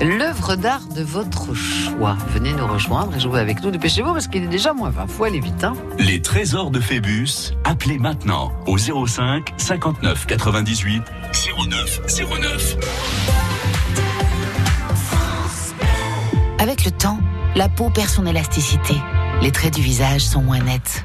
l'œuvre d'art de votre choix. Venez nous rejoindre et jouer avec nous. Dépêchez-vous parce qu'il est déjà moins 20. Faut aller vite. Hein Les trésors de Phébus, appelez maintenant au 05 59 98 09 09. Avec le temps, la peau perd son élasticité. Les traits du visage sont moins nets.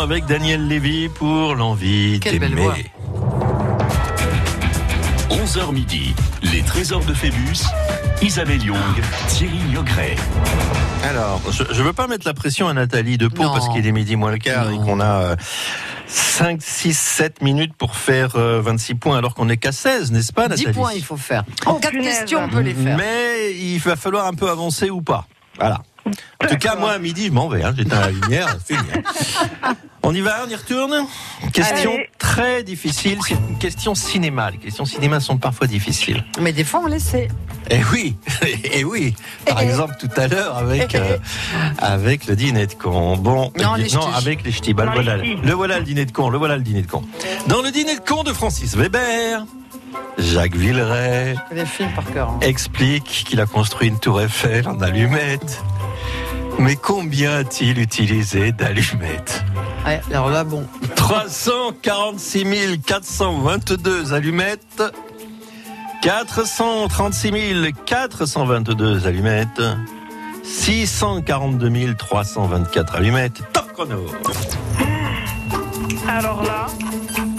avec Daniel Lévy pour l'envie Quelle belle voix. d'aimer. 11h midi, les trésors de Phébus, Isabelle Young, Thierry Niogret. Alors, je ne veux pas mettre la pression à Nathalie de Pau Non. parce qu'il est midi moins le quart Non. et qu'on a euh, 5, 6, 7 minutes pour faire euh, 26 points alors qu'on n'est qu'à 16, n'est-ce pas 10 Nathalie? points, il faut faire. En Oh, quatre punaise. questions, on peut les faire. Mais il va falloir un peu avancer ou pas. Voilà. En tout cas, moi, à midi, je m'en vais. Hein. J'éteins la lumière, c'est fini. (laughs) On y va, on y retourne Question Allez. très difficile, c'est une question cinéma. Les questions cinéma sont parfois difficiles. Mais des fois, on les sait. Et oui, (laughs) et oui. Par exemple, tout à l'heure, avec, euh, avec le dîner de con. Bon, Non, euh, les non avec les ch'tis. Bah, le, voilà, ch'tis. le voilà le dîner de con. Le voilà le dîner de con. Dans le dîner de con de Francis Weber, Jacques Villeray hein. explique qu'il a construit une tour Eiffel en allumettes. Mais combien a-t-il utilisé d'allumettes? Ouais, alors là, bon. 346 422 allumettes. 436 422 allumettes. 642 324 allumettes. Top chrono Alors là,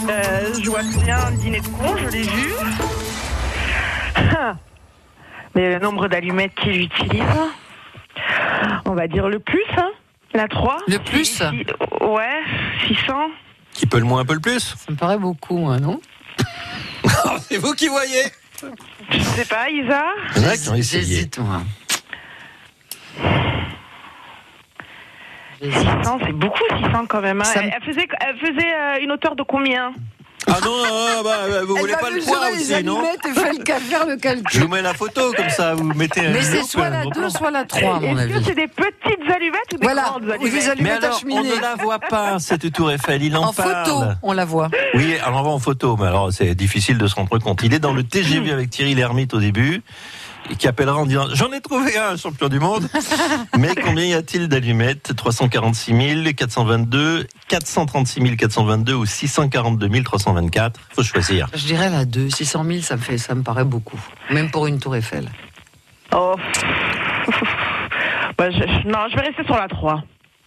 euh, je vois bien un dîner de con, je l'ai vu. Ah. (laughs) Mais le nombre d'allumettes qu'il utilise, on va dire le plus, hein, la 3. Le plus Ouais, 600. Qui peut le moins, un peu le plus Ça me paraît beaucoup, hein, non (laughs) C'est vous qui voyez Je sais pas, Isa Il y en a qui ont essayé. J'hésite, moi. 600, c'est beaucoup 600 quand même. hein. Ça me- Elle, elle faisait, elle faisait euh, une hauteur de combien? Ah non, ah, bah, bah, vous Elle voulez va pas le mesurer poids les aussi, non allumettes et fait le cal- faire le Je vous mets la photo, comme ça, vous mettez un Mais c'est soit la gros 2, plan. soit la 3, à mon Est-ce que avis. c'est des petites allumettes ou des Voilà, grandes ou des allumettes Mais allumettes à alors, on cheminée. ne la voit pas, cette tour Eiffel, il en, En parle. photo, on la voit. Oui, alors on va en photo, mais alors c'est difficile de se rendre compte. Il est dans le (clears throat) TGV avec Thierry Lhermitte au début, qui appellera en disant J'en ai trouvé un, champion du monde. (laughs) mais combien y a-t-il d'allumettes? 346 000, 422, 436 422 ou 642 324 Faut choisir. Je dirais la 2. 600 000, ça me, fait, ça me paraît beaucoup. Même pour une tour Eiffel. Oh. (laughs) Bah, je- je- non, je vais rester sur la 3.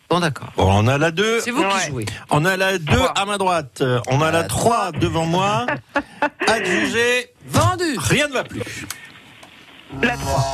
Bon, d'accord. Bon, on a la 2. C'est vous Ouais. qui jouez. On a la 2 à ma droite. On a la 3 devant moi. (laughs) Juger, Vendu rien ne va plus. La 3.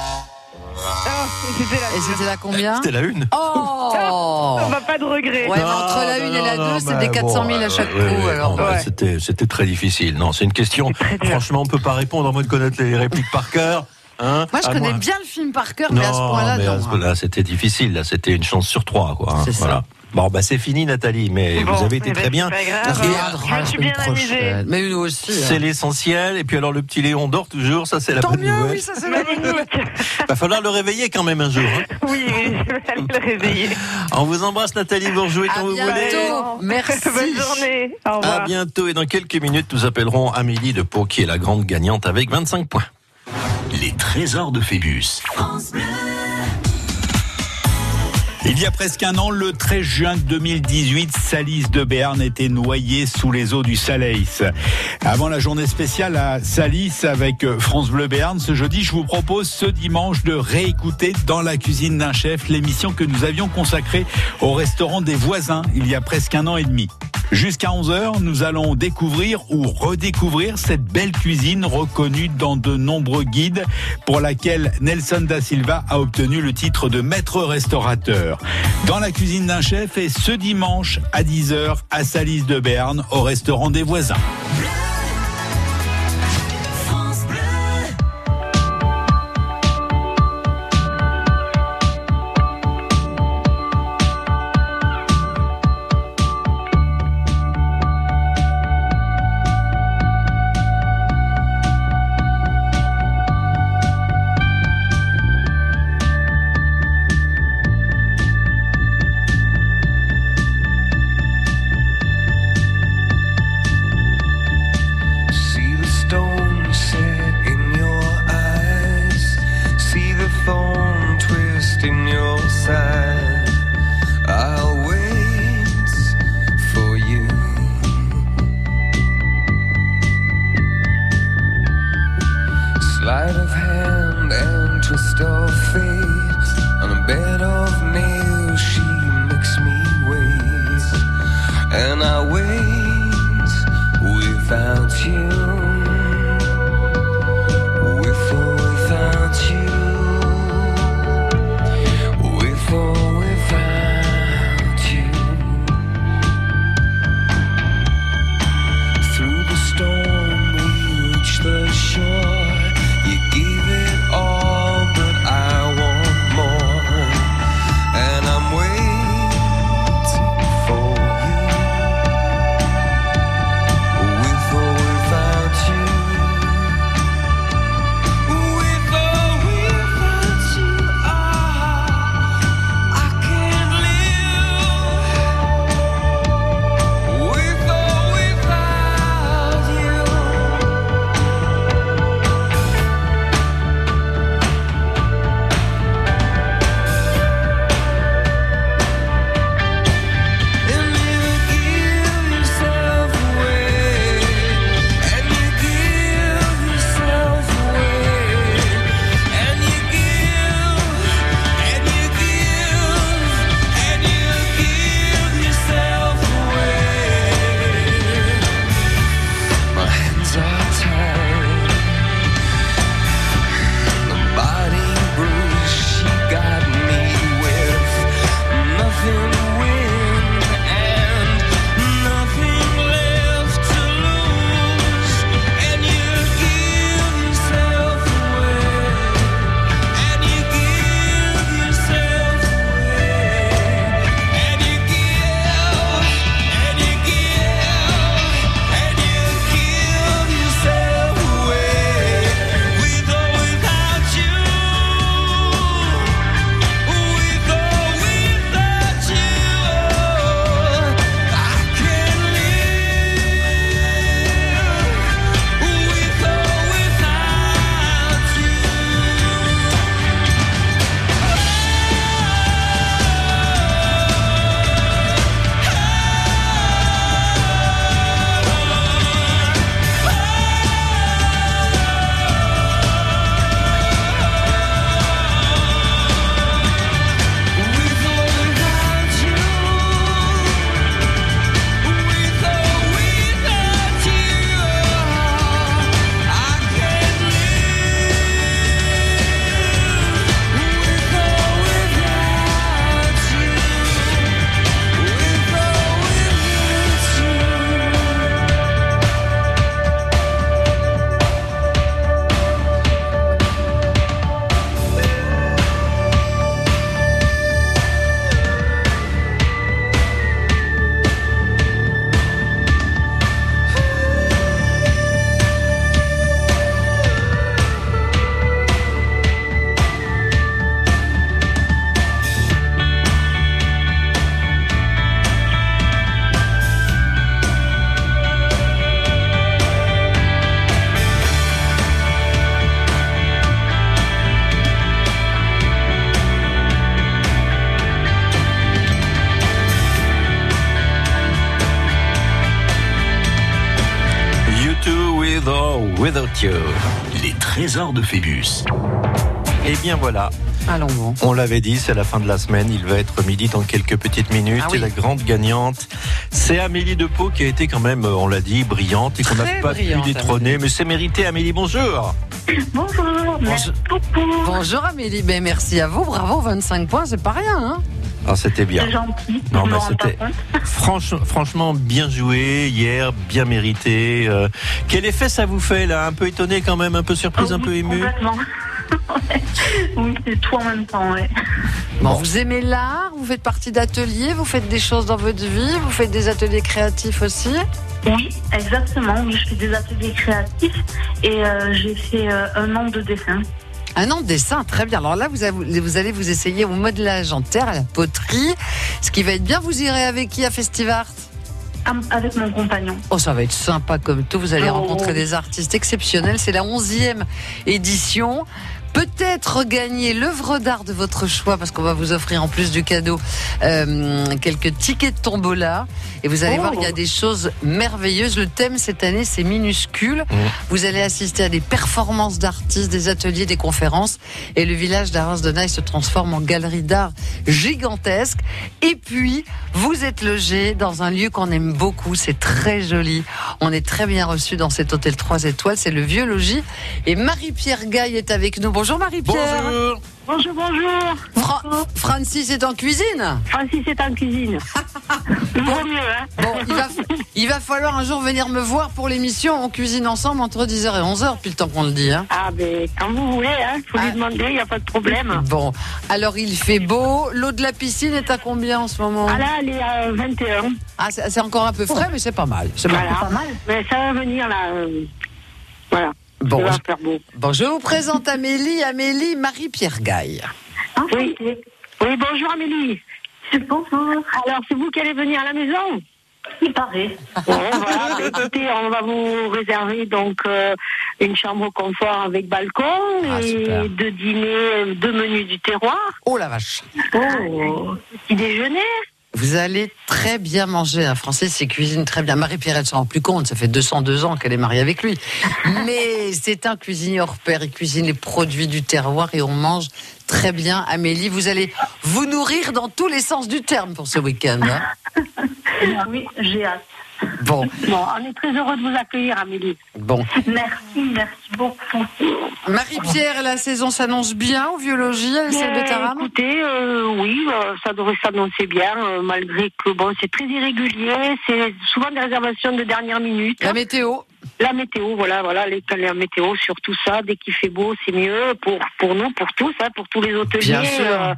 Ah, c'était la Et c'était la combien C'était la 1. Oh On va pas de regret. Ouais, mais entre la 1 et la 2, c'est des 400 000 à chaque coup. alors. Ouais. C'était, c'était très difficile. Non, c'est une question. Franchement, on peut pas répondre en mode connaître les répliques par cœur. Hein, Moi, je À connais moins- bien le film par cœur, Non, mais à ce point-là, mais à non. ce- là, c'était difficile. Là, c'était une chance sur trois, quoi. hein, C'est ça. voilà. Bon, bah, c'est fini, Nathalie, mais Bon, vous avez été eh ben, très bien. c'est pas grave. Et Je Reviendra me la suis semaine bien amusée. prochaine. Mais nous aussi. C'est hein. l'essentiel. Et puis alors, le petit Léon dort toujours. Ça, c'est la Tant bonne mieux, nouvelle. oui, ça c'est la bonne nouvelle. (laughs) Va falloir le réveiller quand même un jour. hein. (laughs) Oui, oui, je vais aller le réveiller. On vous embrasse, Nathalie. Vous rejouez quand À vous voulez. bientôt. Merci. (laughs) Bonne journée. Au À revoir. bientôt et dans quelques minutes, nous appellerons Amélie de Pau qui est la grande gagnante avec 25 points. Les trésors de Phébus. Il y a presque un an, le 13 juin 2018, Salis de Béarn était noyée sous les eaux du Salaïs. Avant la journée spéciale à Salis avec France Bleu Béarn, ce jeudi, je vous propose ce dimanche de réécouter dans la cuisine d'un chef l'émission que nous avions consacrée au restaurant des voisins il y a presque un an et demi. Jusqu'à 11h, nous allons découvrir ou redécouvrir cette belle cuisine reconnue dans de nombreux guides pour laquelle Nelson da Silva a obtenu le titre de maître restaurateur. Dans la cuisine d'un chef et ce dimanche à 10h à Salis de Berne au restaurant des voisins. De Phébus. Et bien voilà. Allons bon. On l'avait dit, c'est la fin de la semaine. Il va être midi dans quelques petites minutes. Ah oui. Et la grande gagnante, c'est Amélie Depot qui a été quand même, euh, on l'a dit, brillante et qu'on n'a pas pu détrôner. Mais c'est mérité, Amélie. Bonjour. Bonjour, merci beaucoup. Bonjour Amélie, ben, merci à vous, bravo, 25 points, c'est pas rien. Hein Ah, c'était bien. Gentil. Non, pas c'était (laughs) franch- franchement bien joué hier, bien mérité. Euh, quel effet ça vous fait là? Un peu étonné quand même, un peu surprise, Ah un peu ému? (laughs) oui, c'est tout en même temps, ouais. Bon, vous aimez l'art, vous faites partie d'ateliers, vous faites des choses dans votre vie, vous faites des ateliers créatifs aussi? Oui, exactement. Oui, je fais des ateliers créatifs et euh, j'ai fait euh, un an de dessin. Un an de dessin, très bien. Alors là, vous, avez- vous allez vous essayer au modelage en terre, à la poterie. Ce qui va être bien, vous irez avec qui à Festivart? Avec mon compagnon. Oh, ça va être sympa comme tout. Vous allez Oh. rencontrer des artistes exceptionnels. C'est la 11e édition. Peut-être gagner l'œuvre d'art de votre choix parce qu'on va vous offrir en plus du cadeau euh, quelques tickets de tombola. Et vous allez Oh. voir, il y a des choses merveilleuses. Le thème cette année, c'est minuscule. Vous allez assister à des performances d'artistes, des ateliers, des conférences. Et le village d'Arras de Naï se transforme en galerie d'art gigantesque. Et puis, vous êtes logé dans un lieu qu'on aime beaucoup. C'est très joli. On est très bien reçu dans cet hôtel 3 étoiles. C'est le Vieux Logis. Et Marie-Pierre Gaille est avec nous. Bonjour Marie-Pierre. Bonjour. Bonjour, bonjour. Fra- Francis est en cuisine. Francis est en cuisine. (laughs) Toujours mieux, hein Bon, il va, il va falloir un jour venir me voir pour l'émission. On cuisine ensemble entre 10h et 11h, depuis le temps qu'on le dit. Hein. Ah, ben, quand vous voulez, hein, faut lui demander, il n'y a pas de problème. Bon, alors il fait beau. L'eau de la piscine est à combien en ce moment? Ah là, elle est à 21. Ah, c'est c'est encore un peu frais, mais c'est pas mal. C'est Voilà. pas mal. Mais ça va venir, là. euh, Voilà. Bon, je- faire beau. Bon, je vous présente Amélie, Amélie Marie-Pierre Gaille. Oui. oui, bonjour Amélie. Bonjour. Alors, c'est vous qui allez venir à la maison Il paraît. Bon, voilà. (laughs) Écoutez, on va vous réserver donc euh, une chambre confort avec balcon Ah, super. et deux dîners, euh, deux menus du terroir. Oh la vache. Oh, petit déjeuner. Vous allez très bien manger. Un Français, c'est cuisine très bien. Marie-Pierre, elle s'en rend plus compte. Ça fait 202 ans qu'elle est mariée avec lui. (laughs) Mais c'est un cuisinier hors pair. Il cuisine les produits du terroir et on mange très bien. Amélie, vous allez vous nourrir dans tous les sens du terme pour ce week-end. hein. (laughs) Oui, j'ai hâte. Bon, Bon, on est très heureux de vous accueillir, Amélie. bon. Merci, merci beaucoup. Marie-Pierre, la saison s'annonce bien au biologie à celle de Taram Écoutez, euh, oui, euh, ça devrait s'annoncer bien, euh, malgré que bon, c'est très irrégulier, c'est souvent des réservations de dernière minute. La météo La météo, voilà, voilà, les, la météo sur tout ça. Dès qu'il fait beau, c'est mieux pour pour nous, pour tous, hein, pour tous les hôteliers. Euh,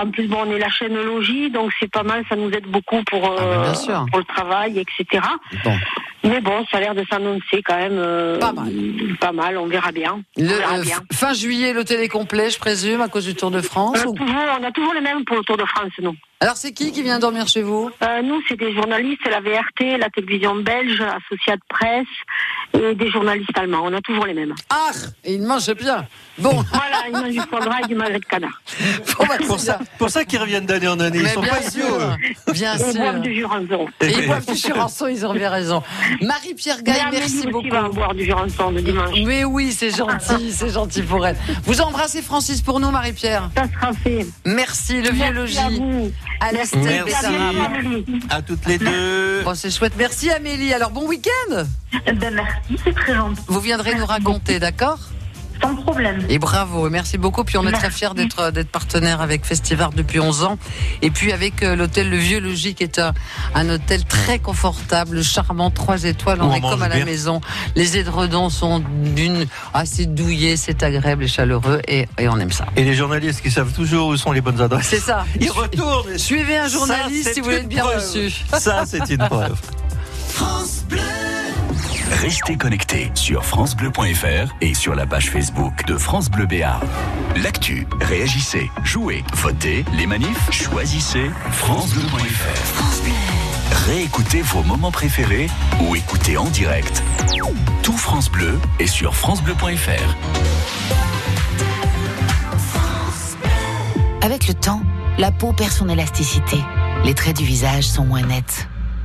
en plus, bon, on est la chaîne logis, donc c'est pas mal, ça nous aide beaucoup pour Ah, euh, pour le travail, etc. Bon. Mais bon, ça a l'air de s'annoncer quand même euh, Pas mal. Pas mal, on verra bien. On Le, verra bien. fin juillet, l'hôtel est complet, je présume, à cause du Tour de France. Ou- toujours, on a toujours les mêmes pour le Tour de France, nous. Alors, c'est qui qui vient dormir chez vous? Euh, nous, c'est des journalistes, la VRT, la télévision belge, Associate Presse et des journalistes allemands. On a toujours les mêmes. Ah Et il mange bien. Bon, (laughs) Voilà, ils mangent du foie gras et du magret de canard. (laughs) bon, bah, Pour c'est ça, pour ça qu'ils reviennent d'année en année. Ils Mais sont bien pas sûr, idiots. (laughs) bien Et ils sûr. boivent du jurançon. Et ils boivent du churançon, ils ont bien raison. Marie-Pierre Gaille, merci aussi beaucoup. va boire du jurançon le dimanche. Mais oui, c'est gentil, c'est gentil pour elle. Vous embrassez Francis pour nous, Marie-Pierre. Ça sera fait. Merci, le vieux Merci à vous. À l'Estelle Merci. Bessaram. Amélie. À toutes les deux. Bon, c'est chouette. Merci Amélie. Alors, bon week-end. Ben, merci, c'est très gentil. Vous viendrez nous raconter, d'accord? Sans problème. Et bravo, et merci beaucoup. Puis on est très fiers d'être d'être partenaire avec Festival depuis 11 ans. Et puis avec euh, l'hôtel Le Vieux Logis, qui est un, un hôtel très confortable, charmant, 3 étoiles. On on est comme à la bien. maison. Les édredons sont d'une assez douillés, c'est agréable et chaleureux, et, et on aime ça. Et les journalistes qui savent toujours où sont les bonnes adresses. C'est ça. Ils retournent. Suivez un journaliste Ça, si c'est vous voulez être bien preuve. reçu. Ça, c'est une preuve. (laughs) Restez connectés sur francebleu.fr et sur la page Facebook de France Bleu Béarn. L'actu, réagissez, jouez, votez, les manifs, choisissez francebleu.fr. Réécoutez vos moments préférés ou écoutez en direct. Tout France Bleu est sur francebleu.fr. Avec le temps, la peau perd son élasticité. Les traits du visage sont moins nets.